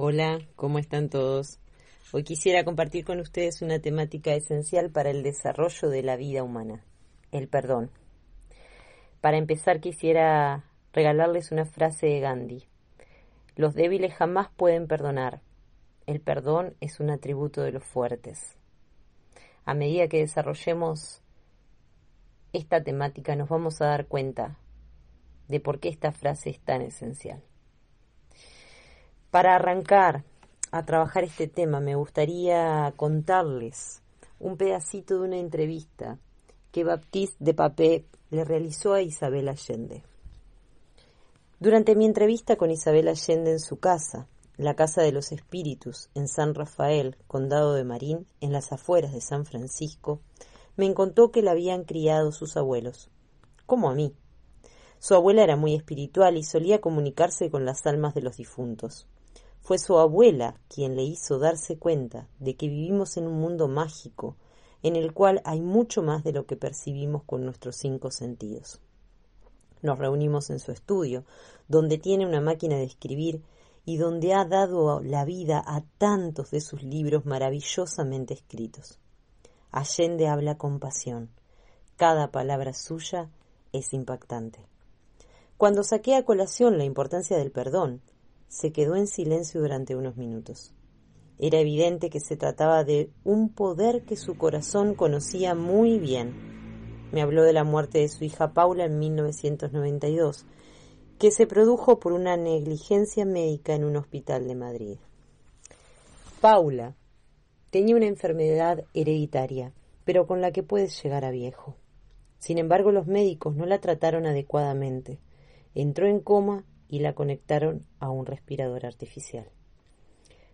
Hola, ¿cómo están todos? Hoy quisiera compartir con ustedes una temática esencial para el desarrollo de la vida humana, el perdón. Para empezar quisiera regalarles una frase de Gandhi. Los débiles jamás pueden perdonar. El perdón es un atributo de los fuertes. A medida que desarrollemos esta temática nos vamos a dar cuenta de por qué esta frase es tan esencial. Para arrancar a trabajar este tema, me gustaría contarles un pedacito de una entrevista que Baptiste de Papé le realizó a Isabel Allende. Durante mi entrevista con Isabel Allende en su casa, la Casa de los Espíritus, en San Rafael, condado de Marín, en las afueras de San Francisco, me contó que la habían criado sus abuelos, como a mí. Su abuela era muy espiritual y solía comunicarse con las almas de los difuntos. Fue su abuela quien le hizo darse cuenta de que vivimos en un mundo mágico, en el cual hay mucho más de lo que percibimos con nuestros cinco sentidos. Nos reunimos en su estudio, donde tiene una máquina de escribir y donde ha dado la vida a tantos de sus libros maravillosamente escritos. Allende habla con pasión. Cada palabra suya es impactante. Cuando saqué a colación la importancia del perdón, se quedó en silencio durante unos minutos. Era evidente que se trataba de un poder que su corazón conocía muy bien. Me habló de la muerte de su hija Paula en 1992, que se produjo por una negligencia médica en un hospital de Madrid. Paula tenía una enfermedad hereditaria, pero con la que puedes llegar a viejo. Sin embargo, los médicos no la trataron adecuadamente. Entró en coma y la conectaron a un respirador artificial.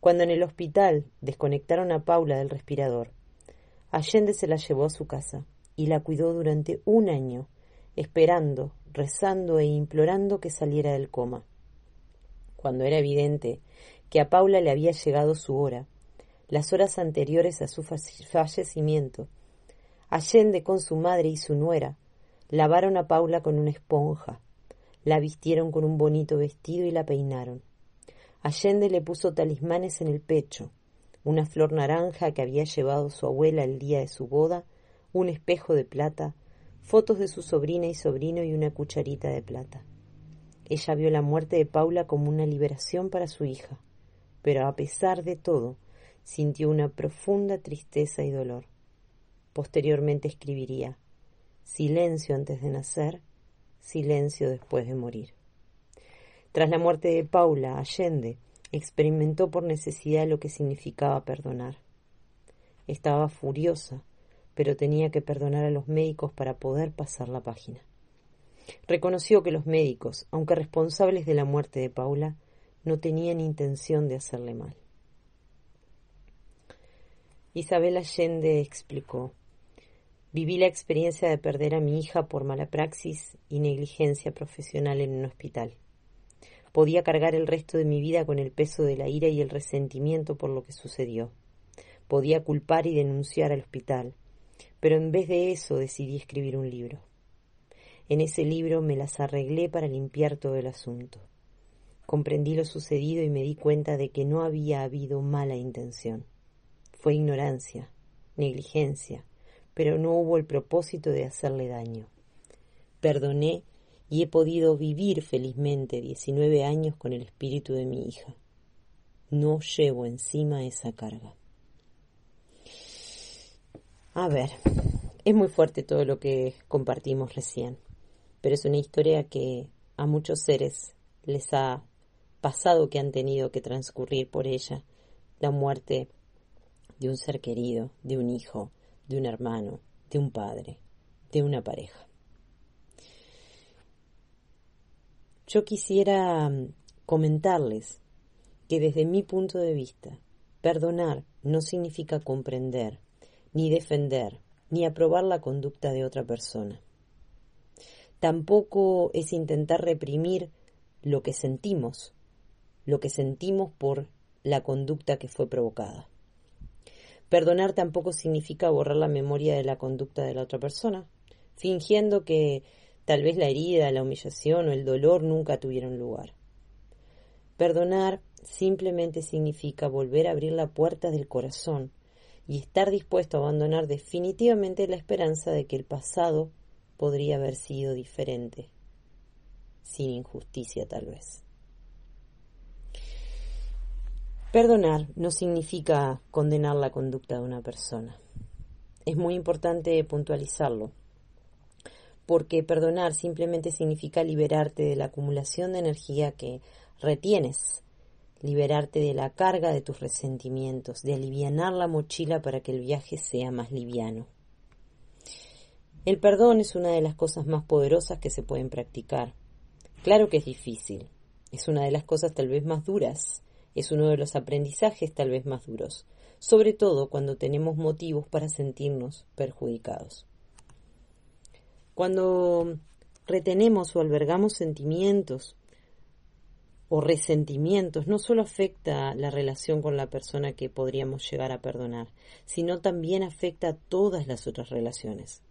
Cuando en el hospital desconectaron a Paula del respirador, Allende se la llevó a su casa y la cuidó durante un año, esperando, rezando e implorando que saliera del coma. Cuando era evidente que a Paula le había llegado su hora, las horas anteriores a su fallecimiento, Allende con su madre y su nuera lavaron a Paula con una esponja, la vistieron con un bonito vestido y la peinaron. Allende le puso talismanes en el pecho, una flor naranja que había llevado su abuela el día de su boda, un espejo de plata, fotos de su sobrina y sobrino y una cucharita de plata. Ella vio la muerte de Paula como una liberación para su hija, pero a pesar de todo, sintió una profunda tristeza y dolor. Posteriormente escribiría Silencio antes de nacer silencio después de morir. Tras la muerte de Paula, Allende experimentó por necesidad lo que significaba perdonar. Estaba furiosa, pero tenía que perdonar a los médicos para poder pasar la página. Reconoció que los médicos, aunque responsables de la muerte de Paula, no tenían intención de hacerle mal. Isabel Allende explicó Viví la experiencia de perder a mi hija por mala praxis y negligencia profesional en un hospital. Podía cargar el resto de mi vida con el peso de la ira y el resentimiento por lo que sucedió. Podía culpar y denunciar al hospital, pero en vez de eso decidí escribir un libro. En ese libro me las arreglé para limpiar todo el asunto. Comprendí lo sucedido y me di cuenta de que no había habido mala intención. Fue ignorancia, negligencia, pero no hubo el propósito de hacerle daño. Perdoné y he podido vivir felizmente 19 años con el espíritu de mi hija. No llevo encima esa carga. A ver, es muy fuerte todo lo que compartimos recién, pero es una historia que a muchos seres les ha pasado que han tenido que transcurrir por ella la muerte de un ser querido, de un hijo, de un hermano, de un padre, de una pareja. Yo quisiera mm, comentarles que desde mi punto de vista, perdonar no significa comprender, ni defender, ni aprobar la conducta de otra persona. Tampoco es intentar reprimir lo que sentimos, lo que sentimos por la conducta que fue provocada. Perdonar tampoco significa borrar la memoria de la conducta de la otra persona, fingiendo que tal vez la herida, la humillación o el dolor nunca tuvieron lugar. Perdonar simplemente significa volver a abrir la puerta del corazón y estar dispuesto a abandonar definitivamente la esperanza de que el pasado podría haber sido diferente, sin injusticia tal vez. Perdonar no significa condenar la conducta de una persona. Es muy importante puntualizarlo, porque perdonar simplemente significa liberarte de la acumulación de energía que retienes liberarte de la carga de tus resentimientos, de alivianar la mochila para que el viaje sea más liviano. El perdón es una de las cosas más poderosas que se pueden practicar. Claro que es difícil, es una de las cosas tal vez más duras, es uno de los aprendizajes tal vez más duros, sobre todo cuando tenemos motivos para sentirnos perjudicados. Cuando retenemos o albergamos sentimientos o resentimientos no solo afecta la relación con la persona que podríamos llegar a perdonar, sino también afecta a todas las otras relaciones.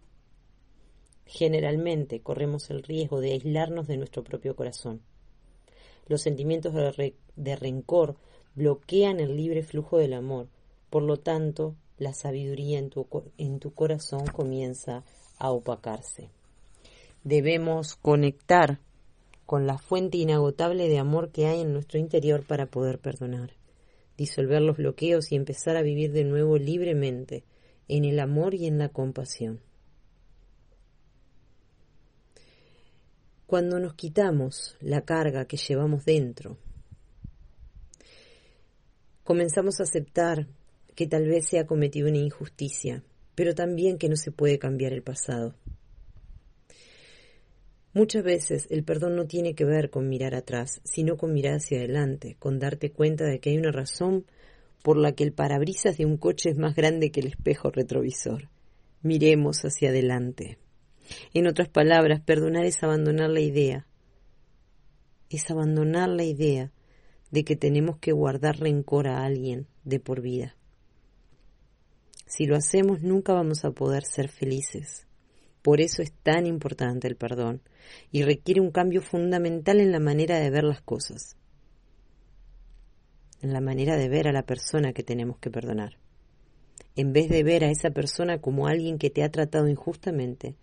Generalmente corremos el riesgo de aislarnos de nuestro propio corazón. Los sentimientos de, rencor bloquean el libre flujo del amor, por lo tanto, la sabiduría en tu, en tu corazón comienza a opacarse. Debemos conectar con la fuente inagotable de amor que hay en nuestro interior para poder perdonar, disolver los bloqueos y empezar a vivir de nuevo libremente en el amor y en la compasión. Cuando nos quitamos la carga que llevamos dentro, comenzamos a aceptar que tal vez se ha cometido una injusticia, pero también que no se puede cambiar el pasado. Muchas veces el perdón no tiene que ver con mirar atrás, sino con mirar hacia adelante, con darte cuenta de que hay una razón por la que el parabrisas de un coche es más grande que el espejo retrovisor. Miremos hacia adelante. En otras palabras, perdonar es abandonar la idea. Es abandonar la idea de que tenemos que guardar rencor a alguien de por vida. Si lo hacemos nunca vamos a poder ser felices. Por eso es tan importante el perdón y requiere un cambio fundamental en la manera de ver las cosas, en la manera de ver a la persona que tenemos que perdonar. En vez de ver a esa persona como alguien que te ha tratado injustamente,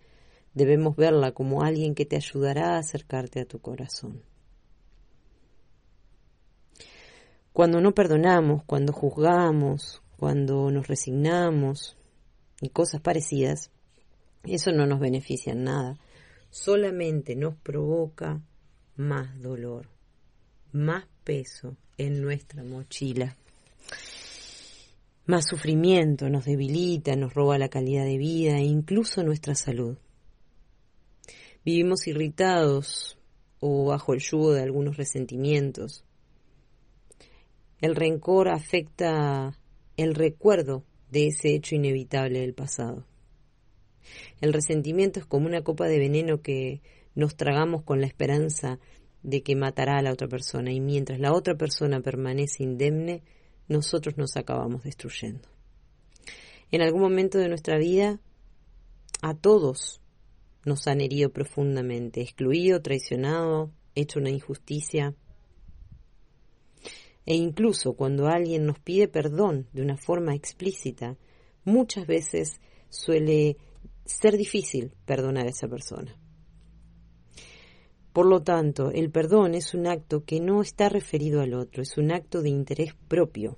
debemos verla como alguien que te ayudará a acercarte a tu corazón. Cuando no perdonamos, cuando juzgamos, cuando nos resignamos y cosas parecidas, eso no nos beneficia en nada, solamente nos provoca más dolor, más peso en nuestra mochila. Más sufrimiento nos debilita, nos roba la calidad de vida e incluso nuestra salud. Vivimos irritados o bajo el yugo de algunos resentimientos. El rencor afecta el recuerdo de ese hecho inevitable del pasado. El resentimiento es como una copa de veneno que nos tragamos con la esperanza de que matará a la otra persona y mientras la otra persona permanece indemne, nosotros nos acabamos destruyendo. En algún momento de nuestra vida, a todos nos han herido profundamente, excluido, traicionado, hecho una injusticia. E incluso cuando alguien nos pide perdón de una forma explícita, muchas veces suele ser difícil perdonar a esa persona. Por lo tanto, el perdón es un acto que no está referido al otro, es un acto de interés propio.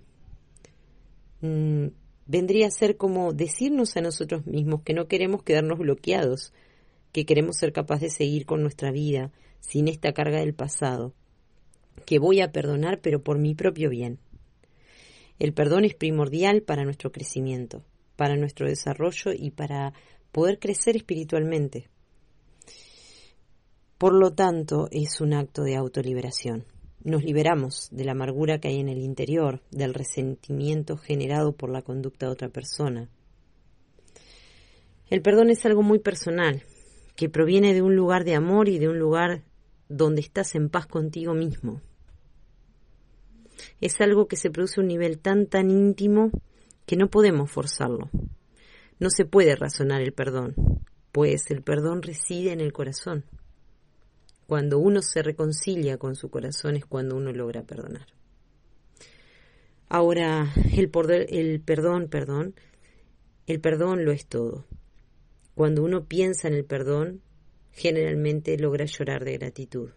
Mm, vendría a ser como decirnos a nosotros mismos que no queremos quedarnos bloqueados, que queremos ser capaces de seguir con nuestra vida sin esta carga del pasado, que voy a perdonar pero por mi propio bien. El perdón es primordial para nuestro crecimiento, para nuestro desarrollo y para poder crecer espiritualmente. Por lo tanto, es un acto de autoliberación. Nos liberamos de la amargura que hay en el interior, del resentimiento generado por la conducta de otra persona. El perdón es algo muy personal, que proviene de un lugar de amor y de un lugar donde estás en paz contigo mismo. Es algo que se produce a un nivel tan tan íntimo que no podemos forzarlo. No se puede razonar el perdón, pues el perdón reside en el corazón. Cuando uno se reconcilia con su corazón es cuando uno logra perdonar. Ahora, el, el perdón, perdón, el perdón lo es todo. Cuando uno piensa en el perdón, generalmente logra llorar de gratitud.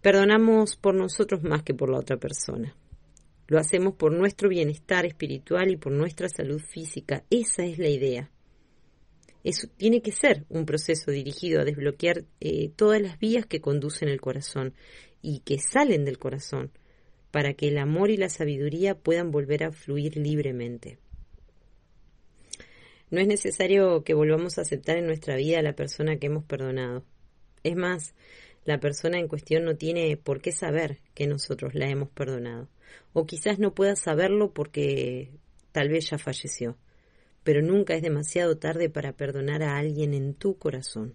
Perdonamos por nosotros más que por la otra persona. Lo hacemos por nuestro bienestar espiritual y por nuestra salud física. Esa es la idea. Eso tiene que ser un proceso dirigido a desbloquear eh, todas las vías que conducen el corazón y que salen del corazón para que el amor y la sabiduría puedan volver a fluir libremente. No es necesario que volvamos a aceptar en nuestra vida a la persona que hemos perdonado. Es más, la persona en cuestión no tiene por qué saber que nosotros la hemos perdonado. O quizás no pueda saberlo porque tal vez ya falleció. Pero nunca es demasiado tarde para perdonar a alguien en tu corazón.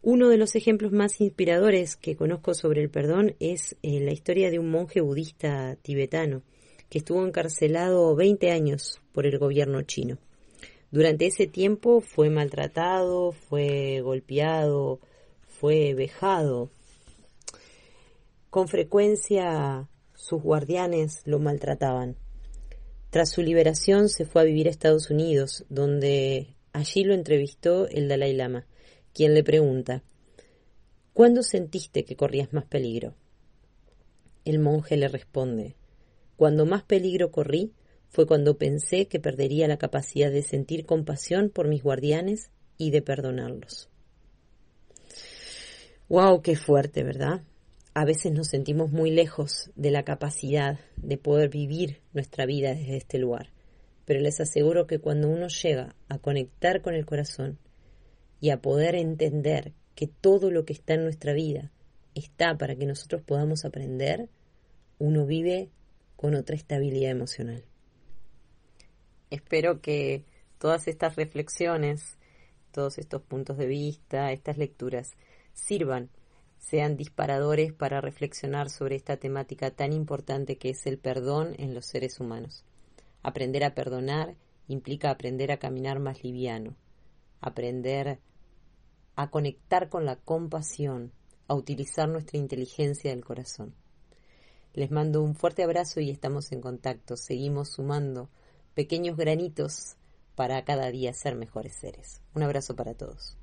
Uno de los ejemplos más inspiradores que conozco sobre el perdón es eh, la historia de un monje budista tibetano que estuvo encarcelado 20 años por el gobierno chino. Durante ese tiempo fue maltratado, fue golpeado, fue vejado. Con frecuencia sus guardianes lo maltrataban. Tras su liberación se fue a vivir a Estados Unidos, donde allí lo entrevistó el Dalai Lama quien le pregunta, ¿Cuándo sentiste que corrías más peligro? El monje le responde, Cuando más peligro corrí fue cuando pensé que perdería la capacidad de sentir compasión por mis guardianes y de perdonarlos. ¡Wow! ¡Qué fuerte, ¿verdad? A veces nos sentimos muy lejos de la capacidad de poder vivir nuestra vida desde este lugar, pero les aseguro que cuando uno llega a conectar con el corazón y a poder entender que todo lo que está en nuestra vida está para que nosotros podamos aprender, uno vive con otra estabilidad emocional. Espero que todas estas reflexiones, todos estos puntos de vista, estas lecturas, sirvan, sean disparadores para reflexionar sobre esta temática tan importante que es el perdón en los seres humanos. Aprender a perdonar implica aprender a caminar más liviano, aprender a conectar con la compasión, a utilizar nuestra inteligencia del corazón. Les mando un fuerte abrazo y estamos en contacto. Seguimos sumando pequeños granitos para cada día ser mejores seres. Un abrazo para todos.